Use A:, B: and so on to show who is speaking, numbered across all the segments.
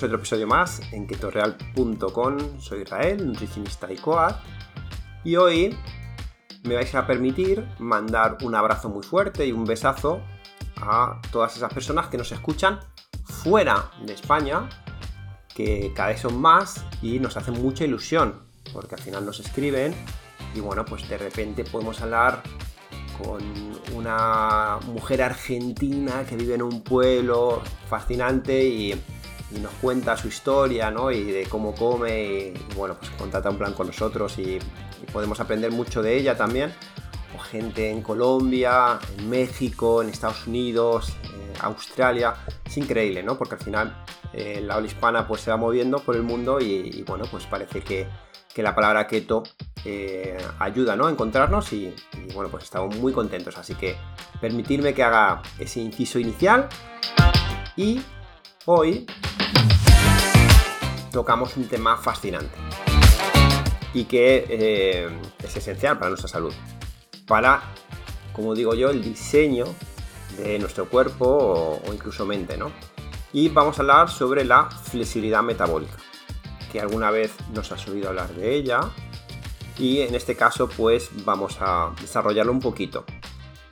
A: bienvenidos otro episodio más en ketoreal.com. Soy Israel, nutricionista y coach, y hoy me vais a permitir mandar un abrazo muy fuerte y un besazo a todas esas personas que nos escuchan fuera de España, que cada vez son más y nos hacen mucha ilusión, porque al final nos escriben y bueno, pues de repente podemos hablar con una mujer argentina que vive en un pueblo fascinante y, nos cuenta su historia, ¿no? Y de cómo come y, bueno, pues contrata un plan con nosotros y, podemos aprender mucho de ella también. O gente en Colombia, en México, en Estados Unidos, eh, Australia. Es increíble, ¿no? Porque al final eh, la ola hispana pues se va moviendo por el mundo y, bueno, pues parece que, que la palabra keto eh, ayuda ¿no? a encontrarnos y, bueno, pues estamos muy contentos. Así que permitirme que haga ese inciso inicial y hoy tocamos un tema fascinante y que eh, es esencial para nuestra salud, para, como digo yo, el diseño de nuestro cuerpo o, incluso mente, ¿no? Y vamos a hablar sobre la flexibilidad metabólica, que alguna vez nos has oído hablar de ella, y en este caso pues vamos a desarrollarlo un poquito.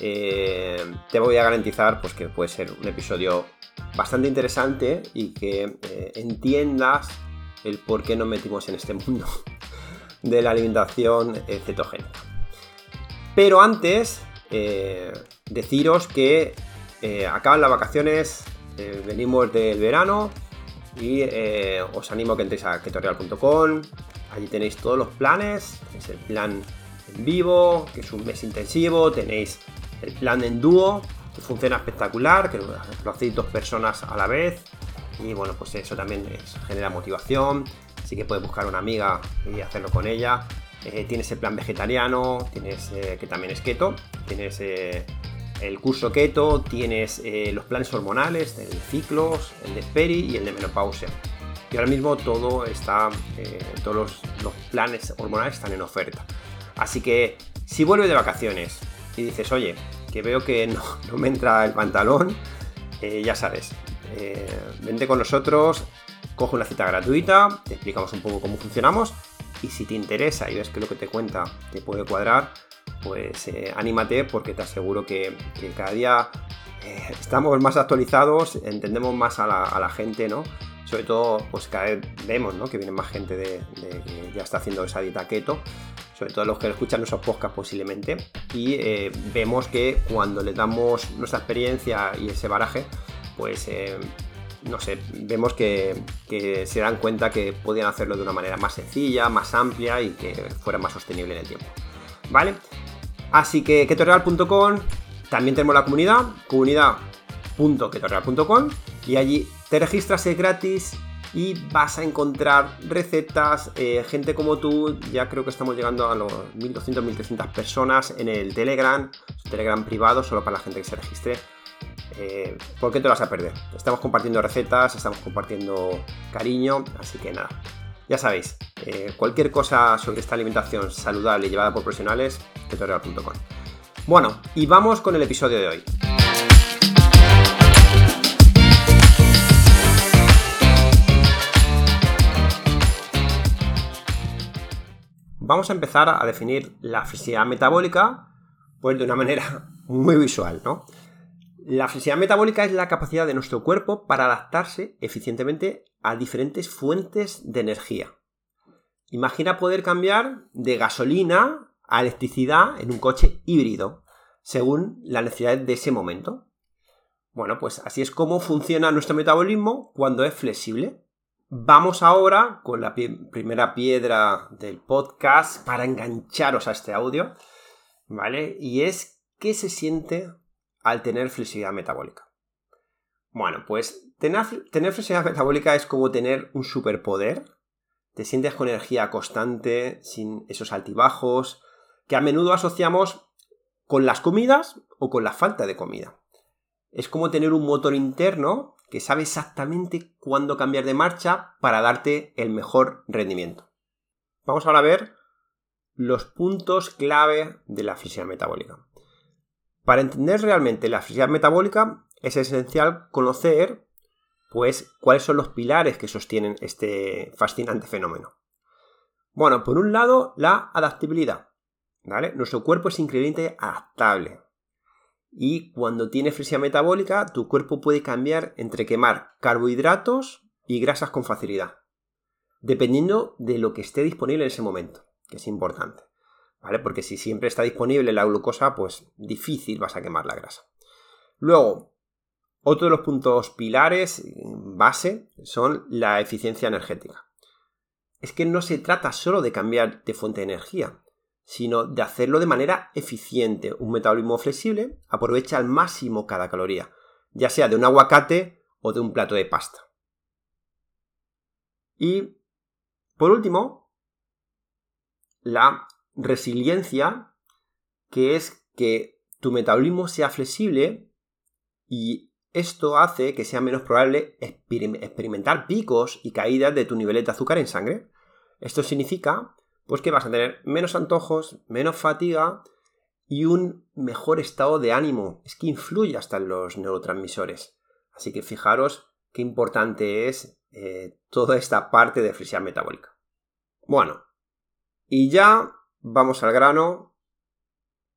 A: Eh, te voy a garantizar pues, que puede ser un episodio bastante interesante y que eh, entiendas el por qué nos metimos en este mundo de la alimentación eh, cetogénica. Pero antes, deciros que acaban las vacaciones, venimos del verano y os animo a que entréis a ketorial.com, Allí tenéis todos los planes, tenéis el plan en vivo, que es un mes intensivo, tenéis el plan en dúo, funciona espectacular, que lo hacéis dos personas a la vez. Y bueno, pues eso también genera motivación. Así que puedes buscar una amiga y hacerlo con ella. Eh, tienes el plan vegetariano, tienes eh, que también es keto, tienes eh, el curso keto, tienes los planes hormonales, el ciclos, el de peri y el de menopausia. Y ahora mismo todo está, eh, todos los, planes hormonales están en oferta. Así que si vuelves de vacaciones y dices, oye, veo que no, me entra el pantalón, eh, ya sabes, eh, vente con nosotros, coge una cita gratuita, te explicamos un poco cómo funcionamos y si te interesa y ves que lo que te cuenta te puede cuadrar, pues anímate porque te aseguro que, cada día estamos más actualizados, entendemos más a la, gente, ¿no? sobre todo, pues cada vez vemos que viene más gente de, que ya está haciendo esa dieta keto, sobre todo los que escuchan nuestros podcasts posiblemente, y eh, vemos que cuando le damos nuestra experiencia y ese baraje, pues eh, no sé, vemos que, se dan cuenta que podían hacerlo de una manera más sencilla, más amplia y que fuera más sostenible en el tiempo. ¿Vale? Así que ketoreal.com, también tenemos la comunidad, comunidad.ketoreal.com y allí te registras es gratis y vas a encontrar recetas, eh, gente como tú, ya creo que estamos llegando a los 1200, 1300 personas en el Telegram, Telegram privado, solo para la gente que se registre. Eh, ¿Por qué te vas a perder? Estamos compartiendo recetas, estamos compartiendo cariño, así que nada. Ya sabéis, eh, cualquier cosa sobre esta alimentación saludable y llevada por profesionales, tutorial.com. Bueno, y vamos con el episodio de hoy. Vamos a empezar a definir la flexibilidad metabólica pues de una manera muy visual, ¿no? La flexibilidad metabólica es la capacidad de nuestro cuerpo para adaptarse eficientemente a diferentes fuentes de energía. Imagina poder cambiar de gasolina a electricidad en un coche híbrido, según la necesidad de ese momento. Bueno, pues así es como funciona nuestro metabolismo cuando es flexible. Vamos ahora con la primera piedra del podcast para engancharos a este audio, ¿vale? Y es qué se siente al tener flexibilidad metabólica. Bueno, pues tener, tener flexibilidad metabólica es como tener un superpoder. Te sientes con energía constante, sin esos altibajos, que a menudo asociamos con las comidas o con la falta de comida. Es como tener un motor interno que sabe exactamente cuándo cambiar de marcha para darte el mejor rendimiento. Vamos ahora a ver los puntos clave de la fisiología metabólica. Para entender realmente la fisiología metabólica es esencial conocer pues, ¿cuáles son los pilares que sostienen este fascinante fenómeno? Bueno, por un lado, la adaptabilidad. Nuestro cuerpo es increíblemente adaptable. Y cuando tiene flexibilidad metabólica, tu cuerpo puede cambiar entre quemar carbohidratos y grasas con facilidad, dependiendo de lo que esté disponible en ese momento, que es importante. ¿Vale? Porque si siempre está disponible la glucosa, pues difícil vas a quemar la grasa. Luego, otro de los puntos pilares, base, son la eficiencia energética. Es que no se trata solo de cambiar de fuente de energía, sino de hacerlo de manera eficiente. Un metabolismo flexible aprovecha al máximo cada caloría, ya sea de un aguacate o de un plato de pasta. Y, por último, la resiliencia, que es que tu metabolismo sea flexible y esto hace que sea menos probable experimentar picos y caídas de tu nivel de azúcar en sangre. Esto significa pues que vas a tener menos antojos, menos fatiga y un mejor estado de ánimo. Es que influye hasta en los neurotransmisores. Así que fijaros qué importante es eh, toda esta parte de flexibilidad metabólica. Bueno, y ya vamos al grano,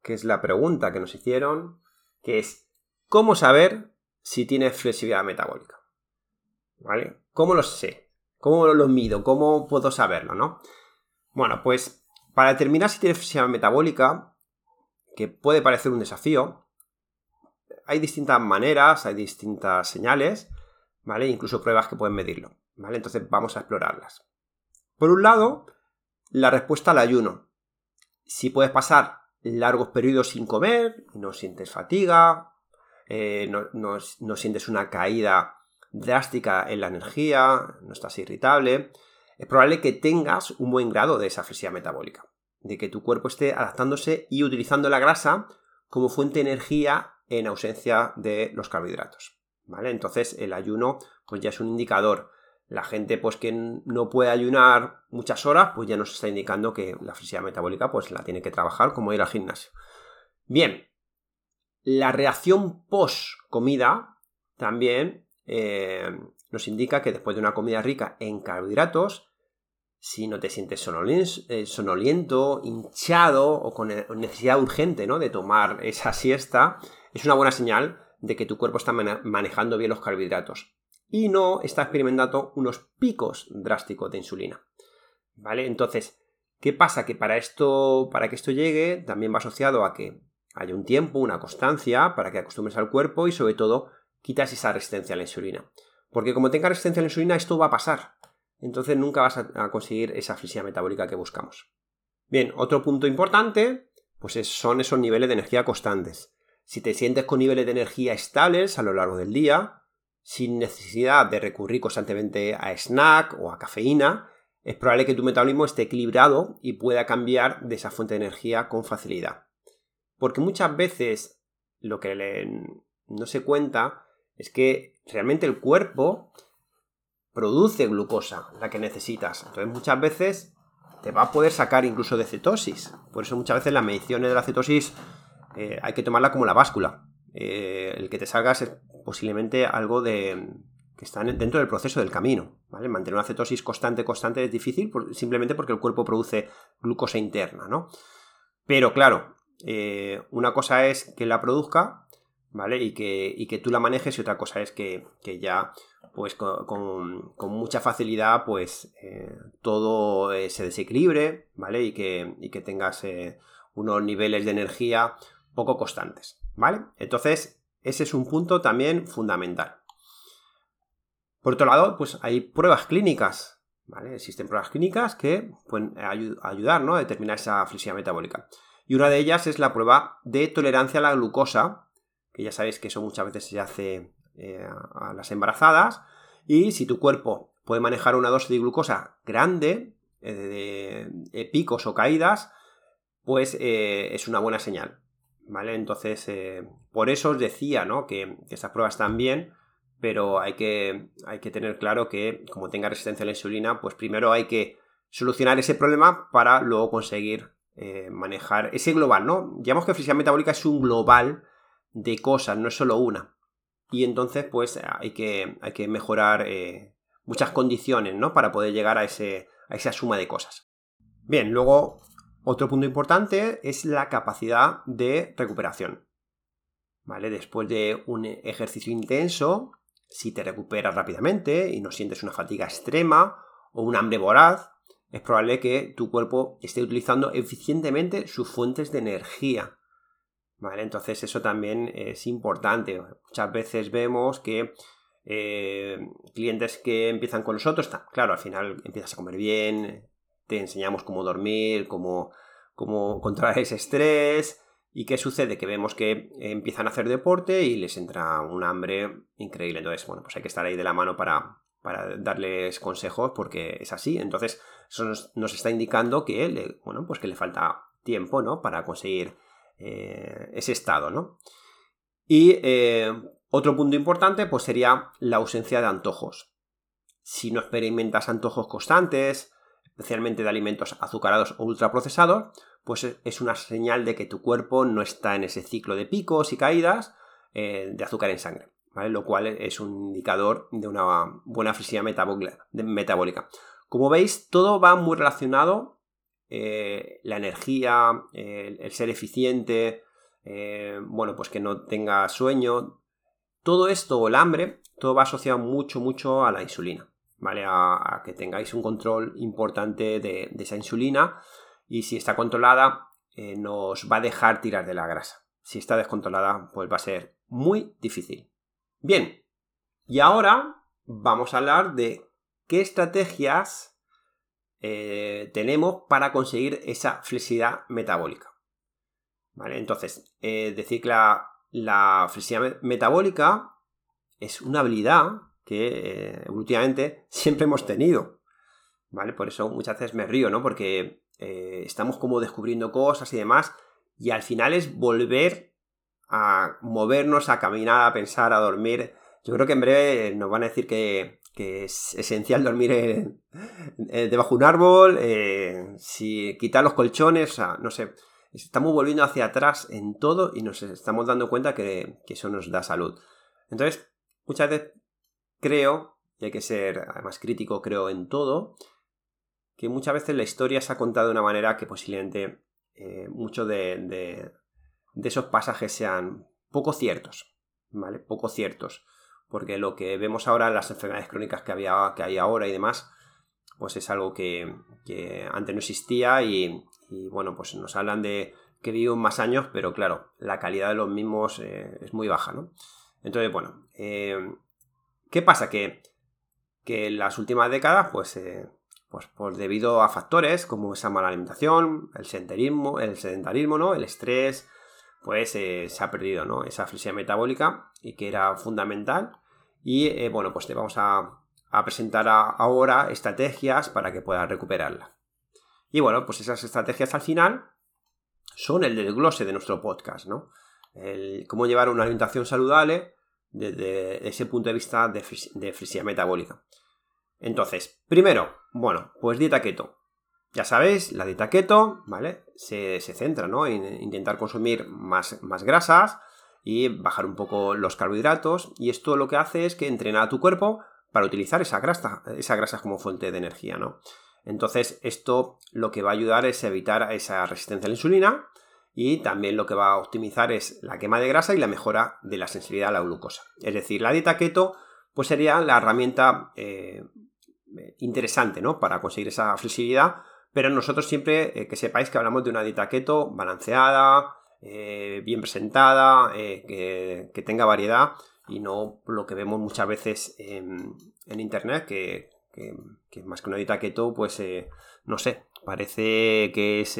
A: que es la pregunta que nos hicieron, que es ¿cómo saber si tienes flexibilidad metabólica? ¿Vale? ¿Cómo lo sé? ¿Cómo lo mido? ¿Cómo puedo saberlo, no? Bueno, pues para determinar si tienes flexibilidad metabólica, que puede parecer un desafío, hay distintas maneras, hay distintas señales, ¿vale? Incluso pruebas que pueden medirlo, ¿vale? Entonces vamos a explorarlas. Por un lado, la respuesta al ayuno. Si puedes pasar largos periodos sin comer, no sientes fatiga, eh, no, no sientes una caída drástica en la energía, no estás irritable, es probable que tengas un buen grado de esa flexibilidad metabólica, de que tu cuerpo esté adaptándose y utilizando la grasa como fuente de energía en ausencia de los carbohidratos. ¿Vale? Entonces el ayuno pues ya es un indicador. La gente pues que no puede ayunar muchas horas, pues ya nos está indicando que la flexibilidad metabólica pues la tiene que trabajar como ir al gimnasio. Bien, la reacción post comida también eh, nos indica que después de una comida rica en carbohidratos, si no te sientes eh, sonoliento, hinchado o con necesidad urgente ¿no? de tomar esa siesta, es una buena señal de que tu cuerpo está manejando bien los carbohidratos y no está experimentando unos picos drásticos de insulina. ¿Vale? Entonces, ¿qué pasa? Que para esto, para que esto llegue, también va asociado a que haya un tiempo, una constancia, para que acostumbres al cuerpo y sobre todo quitas esa resistencia a la insulina. Porque como tenga resistencia a la insulina, esto va a pasar entonces nunca vas a, conseguir esa flexibilidad metabólica que buscamos. Bien, otro punto importante, pues son esos niveles de energía constantes. Si te sientes con niveles de energía estables a lo largo del día, sin necesidad de recurrir constantemente a snack o a cafeína, es probable que tu metabolismo esté equilibrado y pueda cambiar de esa fuente de energía con facilidad. Porque muchas veces lo que no se cuenta es que realmente el cuerpo produce glucosa, la que necesitas. Entonces muchas veces te va a poder sacar incluso de cetosis. Por eso muchas veces las mediciones de la cetosis eh, hay que tomarla como la báscula. Eh, el que te salgas es posiblemente algo de que está dentro del proceso del camino. ¿vale? Mantener una cetosis constante, constante es difícil simplemente porque el cuerpo produce glucosa interna, ¿no? Pero claro, eh, una cosa es que la produzca, ¿vale? Y que, y que tú la manejes y otra cosa es que, que ya pues con, mucha facilidad pues eh, todo eh, se desequilibre, ¿vale? Y que, que tengas eh, unos niveles de energía poco constantes, ¿vale? Entonces, ese es un punto también fundamental. Por otro lado, pues hay pruebas clínicas, ¿vale? Existen pruebas clínicas que pueden ayudar, ¿no? A determinar esa flexibilidad metabólica. Y una de ellas es la prueba de tolerancia a la glucosa, que ya sabéis que eso muchas veces se hace eh, a las embarazadas. Y si tu cuerpo puede manejar una dosis de glucosa grande, eh, de, picos o caídas, pues eh, es una buena señal. ¿Vale? Entonces, por eso os decía, ¿no? Que, esas pruebas están bien, pero hay que, hay que tener claro que como tenga resistencia a la insulina, pues primero hay que solucionar ese problema para luego conseguir manejar ese global, ¿no? Digamos que flexibilidad metabólica es un global de cosas, no es solo una. y entonces pues hay que, hay que mejorar eh, muchas condiciones, ¿no? Para poder llegar a, ese, a esa suma de cosas. Bien, luego otro punto importante es la capacidad de recuperación. ¿Vale? Después de un ejercicio intenso, si te recuperas rápidamente y no sientes una fatiga extrema o un hambre voraz, es probable que tu cuerpo esté utilizando eficientemente sus fuentes de energía. ¿Vale? Entonces eso también es importante. Muchas veces vemos que eh, clientes que empiezan con nosotros, claro, al final empiezas a comer bien, te enseñamos cómo dormir, cómo, cómo controlar ese estrés. ¿Y qué sucede? Que vemos que empiezan a hacer deporte y les entra un hambre increíble. Entonces, bueno, pues hay que estar ahí de la mano para, para darles consejos porque es así. Entonces, eso nos, está indicando que le, bueno, pues que le falta tiempo, ¿no? Para conseguir eh, ese estado, ¿no? Y eh, otro punto importante, pues sería la ausencia de antojos. Si no experimentas antojos constantes, especialmente de alimentos azucarados o ultraprocesados, pues es una señal de que tu cuerpo no está en ese ciclo de picos y caídas eh, de azúcar en sangre, Lo cual es un indicador de una buena flexibilidad metabólica. Como veis, todo va muy relacionado, eh, la energía, el, ser eficiente, eh, bueno, pues que no tenga sueño, todo esto el hambre, todo va asociado mucho, mucho a la insulina. ¿vale? A, que tengáis un control importante de, esa insulina y si está controlada eh, nos va a dejar tirar de la grasa. Si está descontrolada, pues va a ser muy difícil. Bien, y ahora vamos a hablar de qué estrategias eh, tenemos para conseguir esa flexibilidad metabólica. ¿Vale? Entonces, eh, decir que la, la flexibilidad metabólica es una habilidad que eh, evolutivamente siempre hemos tenido. ¿Vale? Por eso muchas veces me río, ¿no? Porque eh, estamos como descubriendo cosas y demás. Y al final es volver a movernos, a caminar, a pensar, a dormir. Yo creo que en breve nos van a decir que, es esencial dormir debajo de un árbol, eh, si quitar los colchones, o sea, no sé. Estamos volviendo hacia atrás en todo y nos estamos dando cuenta que, que eso nos da salud. Entonces, muchas veces creo, y hay que ser además crítico, creo en todo, que muchas veces la historia se ha contado de una manera que posiblemente eh, muchos de, esos pasajes sean poco ciertos, ¿vale? Poco ciertos. Porque lo que vemos ahora, las enfermedades crónicas que, había, que hay ahora y demás, pues es algo que, antes no existía y, bueno, pues nos hablan de que viven más años, pero claro, la calidad de los mismos eh, es muy baja, ¿no? Entonces, bueno, eh, ¿Qué pasa? Que, en las últimas décadas, pues, eh, pues, pues, debido a factores como esa mala alimentación, el sedentarismo, el sedentarismo, ¿no? El estrés, pues se ha perdido, ¿no? Esa flexibilidad metabólica y que era fundamental. Y eh, bueno, pues te vamos a, presentar ahora estrategias para que puedas recuperarla. Y bueno, pues esas estrategias al final son el desglose de nuestro podcast, ¿no? El cómo llevar una alimentación saludable desde ese punto de vista de, de metabólica. Entonces, primero, bueno, pues dieta keto. Ya sabéis, la dieta keto, ¿vale? Se, centra, ¿no? En intentar consumir más, más, grasas y bajar un poco los carbohidratos. Y esto lo que hace es que entrena a tu cuerpo para utilizar esa grasa, esa grasa como fuente de energía, ¿no? Entonces, esto lo que va a ayudar es evitar esa resistencia a la insulina y también lo que va a optimizar es la quema de grasa y la mejora de la sensibilidad a la glucosa. Es decir, la dieta keto pues sería la herramienta eh, interesante ¿no? para conseguir esa flexibilidad, pero nosotros siempre eh, que sepáis que hablamos de una dieta keto balanceada, eh, bien presentada, que, tenga variedad y no lo que vemos muchas veces en, internet que, que, más que una dieta keto pues no sé, parece que es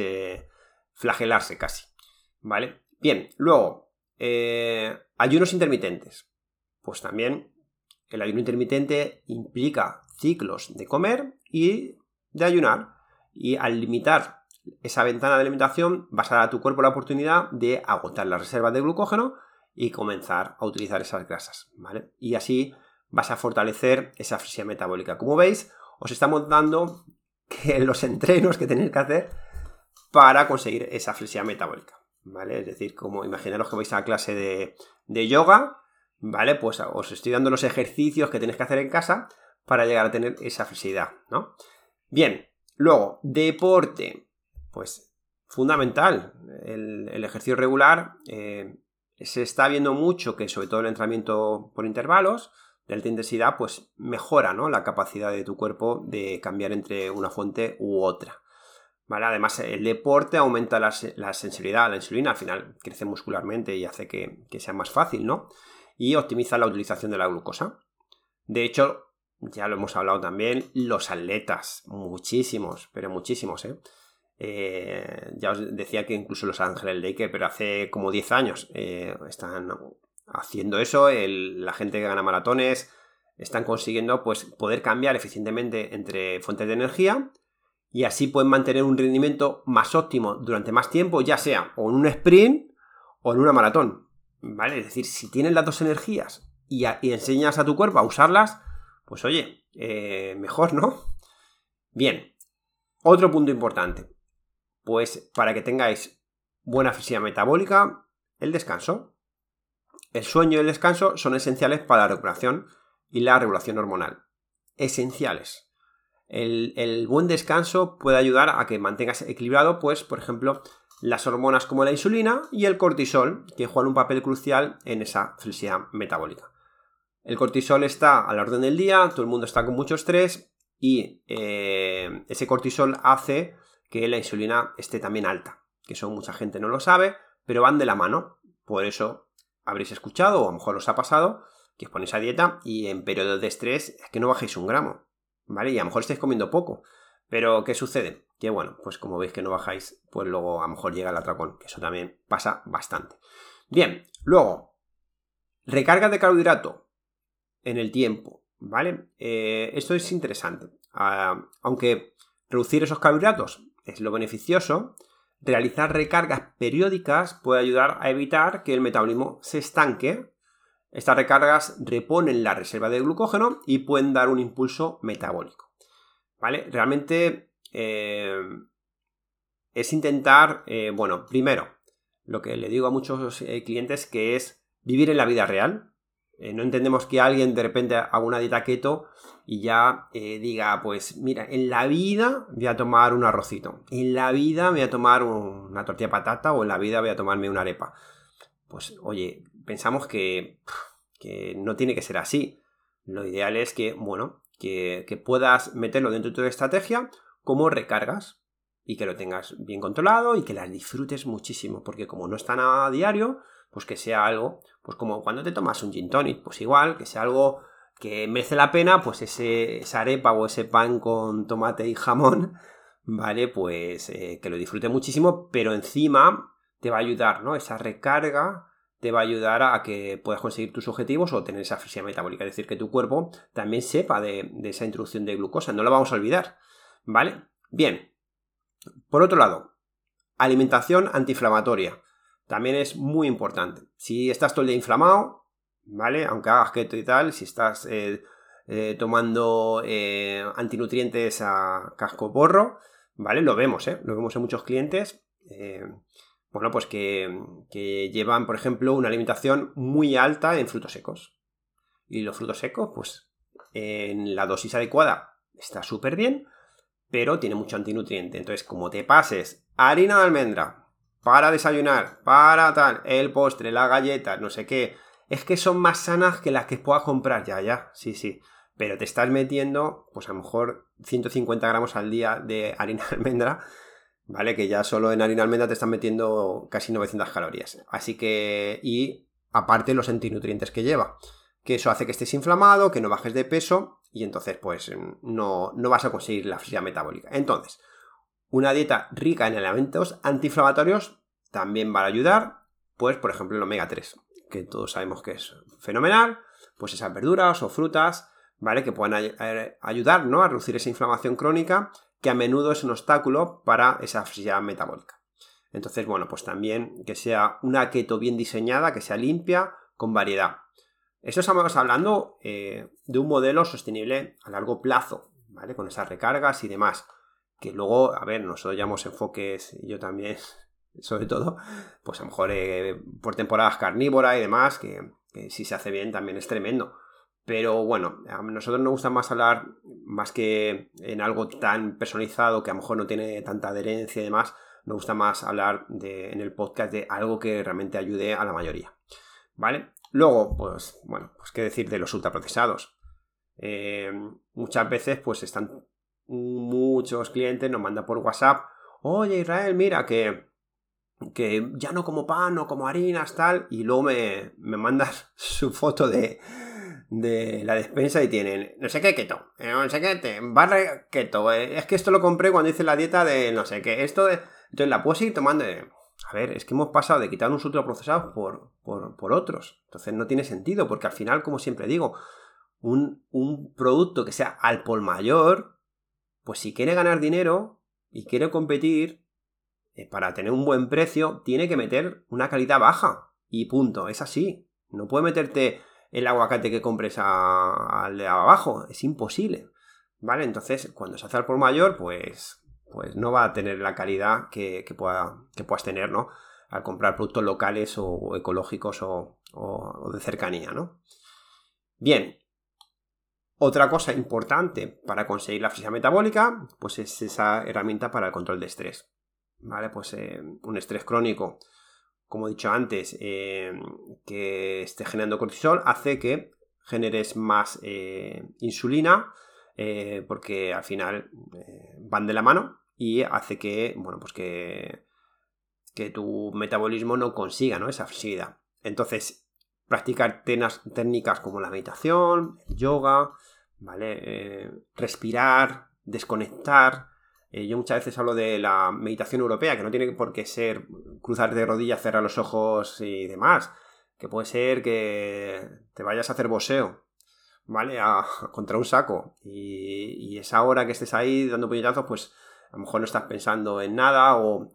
A: flagelarse casi. ¿Vale? Bien, luego, eh, ayunos intermitentes. Pues también el ayuno intermitente implica ciclos de comer y de ayunar. Y al limitar esa ventana de alimentación, vas a dar a tu cuerpo la oportunidad de agotar las reservas de glucógeno y comenzar a utilizar esas grasas. ¿vale? Y así vas a fortalecer esa flexibilidad metabólica. Como veis, os estamos dando que los entrenos que tenéis que hacer para conseguir esa flexibilidad metabólica, ¿vale? Es decir, como imaginaros que vais a la clase de, yoga, ¿vale? Pues os estoy dando los ejercicios que tenéis que hacer en casa para llegar a tener esa flexibilidad, ¿no? Bien, luego, deporte. Pues fundamental. El, ejercicio regular eh, se está viendo mucho que, sobre todo el entrenamiento por intervalos, de alta intensidad, pues mejora ¿no? la capacidad de tu cuerpo de cambiar entre una fuente u otra. ¿Vale? Además, el deporte aumenta la, sensibilidad a la insulina, al final crece muscularmente y hace que, que sea más fácil, ¿no? Y optimiza la utilización de la glucosa. De hecho, ya lo hemos hablado también, los atletas, muchísimos, pero muchísimos, ¿eh? Eh, ya os decía que incluso los Ángeles Lake, pero hace como 10 años eh, están haciendo eso. la gente que gana maratones están consiguiendo pues, poder cambiar eficientemente entre fuentes de energía y así pueden mantener un rendimiento más óptimo durante más tiempo, ya sea o en un sprint o en una maratón. ¿Vale? Es decir, si tienes las dos energías y, enseñas a tu cuerpo a usarlas, pues oye, eh, mejor, ¿no? Bien, otro punto importante. Pues para que tengáis buena fisicidad metabólica, el descanso. El sueño y el descanso son esenciales para la recuperación y la regulación hormonal. Esenciales. El, buen descanso puede ayudar a que mantengas equilibrado, pues, por ejemplo, las hormonas como la insulina y el cortisol, que juegan un papel crucial en esa flexibilidad metabólica. El cortisol está a la orden del día, todo el mundo está con mucho estrés y eh, ese cortisol hace que la insulina esté también alta, que eso mucha gente no lo sabe, pero van de la mano. Por eso habréis escuchado, o a lo mejor os ha pasado, que os ponéis a dieta y en periodos de estrés es que no bajéis un gramo, ¿vale? Y a lo mejor estáis comiendo poco. Pero, ¿qué sucede? Que bueno, pues como veis que no bajáis, pues luego a lo mejor llega el atracón, que eso también pasa bastante. Bien, luego, recarga de carbohidrato en el tiempo, ¿vale? Eh, esto es interesante. Ah, aunque reducir esos carbohidratos es lo beneficioso, realizar recargas periódicas puede ayudar a evitar que el metabolismo se estanque. Estas recargas reponen la reserva de glucógeno y pueden dar un impulso metabólico. ¿Vale? Realmente eh, es intentar, eh, bueno, primero, lo que le digo a muchos eh, clientes que es vivir en la vida real, eh, no entendemos que alguien de repente haga una dieta keto y ya eh, diga, pues mira, en la vida voy a tomar un arrocito, en la vida voy a tomar una tortilla de patata o en la vida voy a tomarme una arepa. Pues oye, pensamos que, que no tiene que ser así. Lo ideal es que, bueno, que, que puedas meterlo dentro de tu estrategia como recargas y que lo tengas bien controlado y que las disfrutes muchísimo, porque como no están a diario, pues que sea algo, pues como cuando te tomas un gin tonic, pues igual, que sea algo que merece la pena, pues ese, esa arepa o ese pan con tomate y jamón, ¿vale? Pues eh, que lo disfrute muchísimo, pero encima te va a ayudar, ¿no? Esa recarga te va a ayudar a que puedas conseguir tus objetivos o tener esa fisicidad metabólica, es decir, que tu cuerpo también sepa de, de esa introducción de glucosa, no lo vamos a olvidar, ¿vale? Bien, por otro lado, alimentación antiinflamatoria también es muy importante. Si estás todo el día inflamado, ¿vale? Aunque hagas keto y tal, si estás eh, eh, tomando eh, antinutrientes a casco porro, ¿vale? Lo vemos, ¿eh? Lo vemos en muchos clientes. bueno, pues que, que llevan, por ejemplo, una alimentación muy alta en frutos secos. Y los frutos secos, pues en la dosis adecuada está súper bien, pero tiene mucho antinutriente. Entonces, como te pases harina de almendra, para desayunar, para tal, el postre, la galleta, no sé qué. Es que son más sanas que las que puedas comprar, ya, ya, sí, sí. Pero te estás metiendo, pues a lo mejor 150 gramos al día de harina almendra, ¿vale? Que ya solo en harina almendra te están metiendo casi 900 calorías. Así que, y aparte los antinutrientes que lleva, que eso hace que estés inflamado, que no bajes de peso y entonces pues no, no vas a conseguir la flexibilidad metabólica. Entonces, una dieta rica en elementos antiinflamatorios también va a ayudar, pues por ejemplo el omega 3, que todos sabemos que es fenomenal, pues esas verduras o frutas, ¿vale? Que puedan ayudar, ¿no? A reducir esa inflamación crónica, que a menudo es un obstáculo para esa flexibilidad metabólica. Entonces, bueno, pues también que sea una keto bien diseñada, que sea limpia, con variedad. Esto estamos hablando eh, de un modelo sostenible a largo plazo, ¿vale? Con esas recargas y demás que luego, a ver, nosotros llamamos enfoques, yo también, sobre todo, pues a lo mejor eh, por temporadas carnívora y demás, que, que si se hace bien también es tremendo. Pero bueno, a nosotros nos gusta más hablar, más que en algo tan personalizado que a lo mejor no tiene tanta adherencia y demás, nos gusta más hablar de, en el podcast de algo que realmente ayude a la mayoría. ¿Vale? Luego, pues bueno, pues qué decir de los ultraprocesados. Eh, muchas veces pues están muchos clientes, nos mandan por WhatsApp, oye Israel, mira que, que ya no como pan, no como harinas, tal, y luego me, me mandas su foto de, de la despensa y tienen no sé qué keto, eh, no sé qué, barra keto, eh, es que esto lo compré cuando hice la dieta de no sé qué, esto de... Entonces la puedo seguir tomando A ver, es que hemos pasado de quitar unos ultraprocesados por, por, por otros. Entonces no tiene sentido, porque al final, como siempre digo, un, un producto que sea al por mayor, pues si quiere ganar dinero y quiere competir, eh, para tener un buen precio, tiene que meter una calidad baja. Y punto, es así. No puede meterte el aguacate que compres al de abajo. Es imposible. ¿Vale? Entonces, cuando se hace al por mayor, pues, pues no va a tener la calidad que, pueda, que puedas tener, ¿no? Al comprar productos locales o, ecológicos o, o, de cercanía, ¿no? Bien. Otra cosa importante para conseguir la fisicidad metabólica, pues es esa herramienta para el control de estrés. ¿Vale? Pues eh, un estrés crónico como he dicho antes, eh, que esté generando cortisol, hace que generes más eh, insulina, porque al final van de la mano y hace que, bueno, pues que, que tu metabolismo no consiga esa flexibilidad. Entonces, practicar técnicas como la meditación, el yoga, ¿vale? respirar, desconectar, eh, yo muchas veces hablo de la meditación europea, que no tiene por qué ser cruzar de rodillas, cerrar los ojos y demás. Que puede ser que te vayas a hacer boxeo, ¿vale? contra un saco. Y, esa hora que estés ahí dando puñetazos, pues a lo mejor no estás pensando en nada o,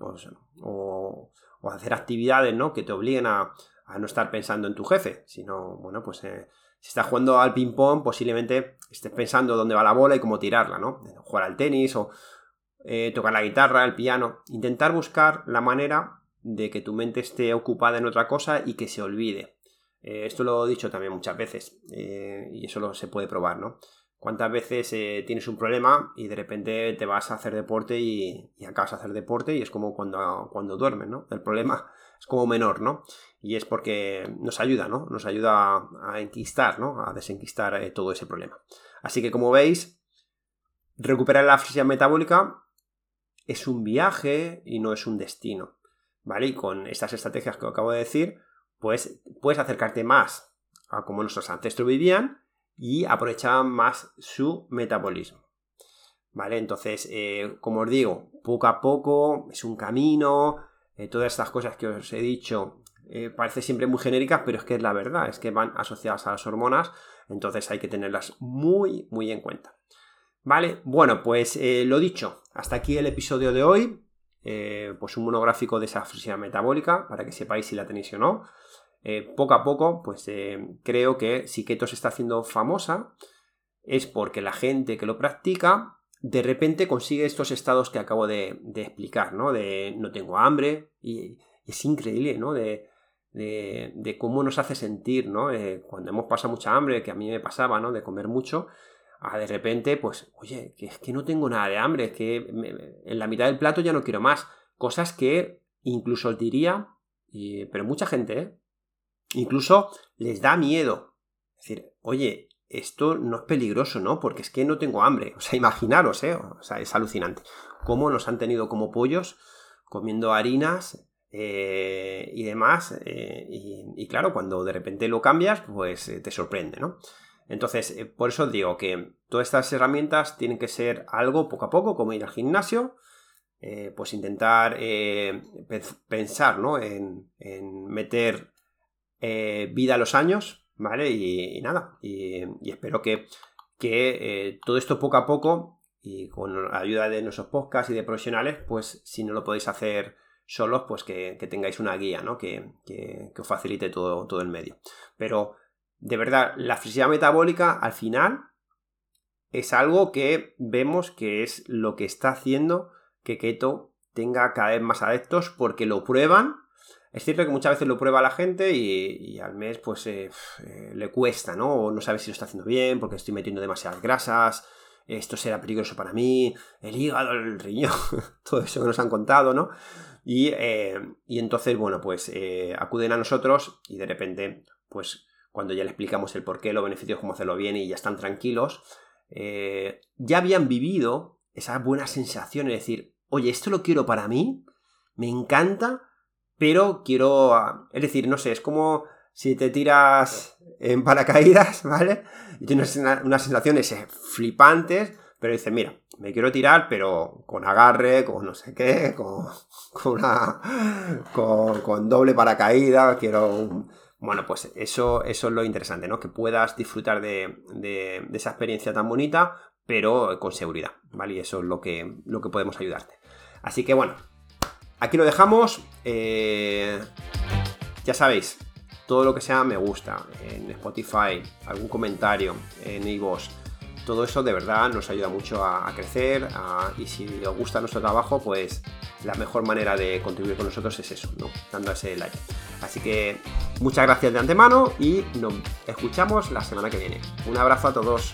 A: o, hacer actividades, ¿no? Que te obliguen a, no estar pensando en tu jefe, sino, bueno, pues eh, si estás jugando al ping-pong, posiblemente estés pensando dónde va la bola y cómo tirarla, ¿no? Jugar al tenis o, eh, tocar la guitarra, el piano, intentar buscar la manera de que tu mente esté ocupada en otra cosa y que se olvide. Eh, esto lo he dicho también muchas veces y eso lo se puede probar, ¿no? ¿Cuántas veces tienes un problema y de repente te vas a hacer deporte y, acabas de hacer deporte y es como cuando, cuando duermes, ¿no? El problema es como menor, ¿no? Y es porque nos ayuda, ¿no? Nos ayuda a enquistar, ¿no? A desenquistar todo ese problema. Así que como veis, recuperar la flexibilidad metabólica es un viaje y no es un destino. ¿Vale? Y con estas estrategias que acabo de decir, pues puedes acercarte más a cómo nuestros ancestros vivían y aprovechaban más su metabolismo. ¿Vale? Entonces, eh, como os digo, poco a poco es un camino, eh, todas estas cosas que os he dicho eh, parece siempre muy genéricas, pero es que es la verdad, es que van asociadas a las hormonas, entonces hay que tenerlas muy, muy en cuenta. Vale, bueno, pues eh, lo dicho, hasta aquí el episodio de hoy. Pues un monográfico de esa flexibilidad metabólica para que sepáis si la tenéis o no. Poco a poco, pues creo que si Keto se está haciendo famosa es porque la gente que lo practica de repente consigue estos estados que acabo de, explicar, ¿no? De no tengo hambre y, es increíble, ¿no? De, de, cómo nos hace sentir, ¿no? cuando hemos pasado mucha hambre, que a mí me pasaba, ¿no? De comer mucho, a de repente, pues, oye, que es que no tengo nada de hambre, es que en la mitad del plato ya no quiero más. Cosas que incluso os diría, pero mucha gente, ¿eh? incluso les da miedo. Es decir, oye, esto no es peligroso, ¿no? Porque es que no tengo hambre. O sea, imaginaros, ¿eh? O sea, es alucinante. Cómo nos han tenido como pollos comiendo harinas eh, y demás. Eh, y, claro, cuando de repente lo cambias, pues te sorprende, ¿no? Entonces, eh, por eso digo que todas estas herramientas tienen que ser algo poco a poco, como ir al gimnasio, eh, pues intentar eh, pensar ¿no? en, meter vida a los años, ¿vale? Y, nada, y, espero que, que todo esto poco a poco y con la ayuda de nuestros podcasts y de profesionales, pues si no lo podéis hacer solos, pues que, tengáis una guía, ¿no? Que, que, os facilite todo, todo el medio. Pero de verdad, la flexibilidad metabólica al final es algo que vemos que es lo que está haciendo que Keto tenga cada vez más adeptos porque lo prueban, Es cierto que muchas veces lo prueba la gente y, al mes pues eh, eh, le cuesta, ¿no? O no sabe si lo está haciendo bien porque estoy metiendo demasiadas grasas, esto será peligroso para mí, el hígado, el riñón, todo eso que nos han contado, ¿no? Y, eh, y entonces, bueno, pues acuden a nosotros y de repente, pues cuando ya le explicamos el por qué, los beneficios, cómo hacerlo bien y ya están tranquilos, ya habían vivido esa buena sensación, es decir, oye, esto lo quiero para mí, me encanta, pero quiero... Ah, es decir, no sé, es como si te tiras en paracaídas, ¿vale? Y tienes unas sensaciones flipantes, pero dices, mira, me quiero tirar, pero con agarre, con no sé qué, con, con una... Con, doble paracaídas, quiero... Bueno, pues eso, eso es lo interesante, ¿no? Que puedas disfrutar de, de, esa experiencia tan bonita, pero con seguridad, ¿vale? Y eso es lo que, lo que podemos ayudarte. Así que bueno, Aquí lo dejamos. Eh, ya sabéis, todo lo que sea me gusta en Spotify, algún comentario en iVoox. Todo eso de verdad nos ayuda mucho a, crecer y si os gusta nuestro trabajo, pues la mejor manera de contribuir con nosotros es eso, ¿no? Dando ese like. Así que muchas gracias de antemano y nos escuchamos la semana que viene. Un abrazo a todos.